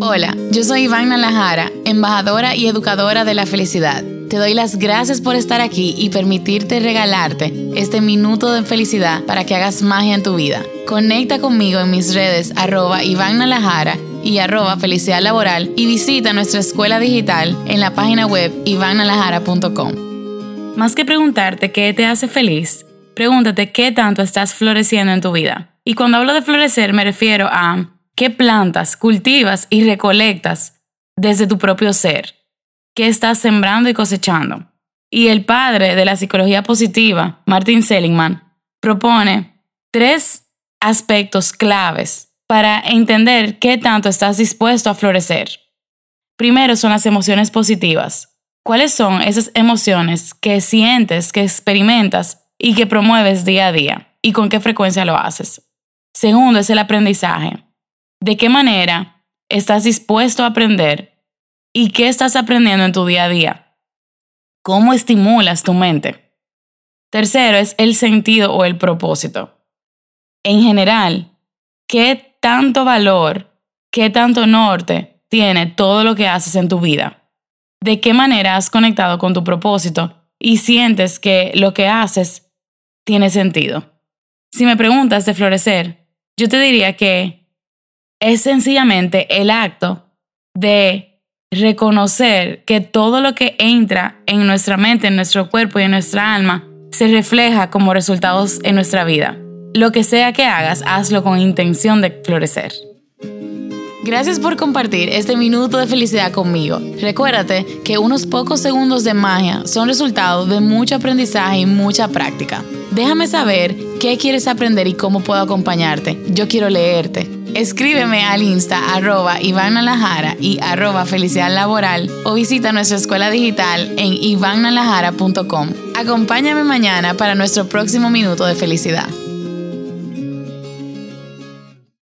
Hola, yo soy Iván Nalajara, embajadora y educadora de la felicidad. Te doy las gracias por estar aquí y permitirte regalarte este minuto de felicidad para que hagas magia en tu vida. Conecta conmigo en mis redes arroba Iván y arroba felicidad laboral y visita nuestra escuela digital en la página web ivannalajara.com. Más que preguntarte qué te hace feliz, pregúntate qué tanto estás floreciendo en tu vida. Y cuando hablo de florecer me refiero a qué plantas cultivas y recolectas desde tu propio ser, qué estás sembrando y cosechando. Y el padre de la psicología positiva, Martin Seligman, propone tres aspectos claves para entender qué tanto estás dispuesto a florecer. Primero son las emociones positivas. ¿Cuáles son esas emociones que sientes, que experimentas y que promueves día a día? ¿Y con qué frecuencia lo haces? Segundo es el aprendizaje. ¿De qué manera estás dispuesto a aprender y qué estás aprendiendo en tu día a día? ¿Cómo estimulas tu mente? Tercero es el sentido o el propósito. En general, ¿qué tanto valor, qué tanto norte tiene todo lo que haces en tu vida? ¿De qué manera has conectado con tu propósito y sientes que lo que haces tiene sentido? Si me preguntas de florecer, yo te diría que es sencillamente el acto de reconocer que todo lo que entra en nuestra mente, en nuestro cuerpo y en nuestra alma se refleja como resultados en nuestra vida. Lo que sea que hagas, hazlo con intención de florecer. Gracias por compartir este minuto de felicidad conmigo. Recuérdate que unos pocos segundos de magia son resultado de mucho aprendizaje y mucha práctica. Déjame saber qué quieres aprender y cómo puedo acompañarte. Yo quiero leerte. Escríbeme al insta arroba y arroba felicidad laboral o visita nuestra escuela digital en ivannalajara.com. Acompáñame mañana para nuestro próximo minuto de felicidad.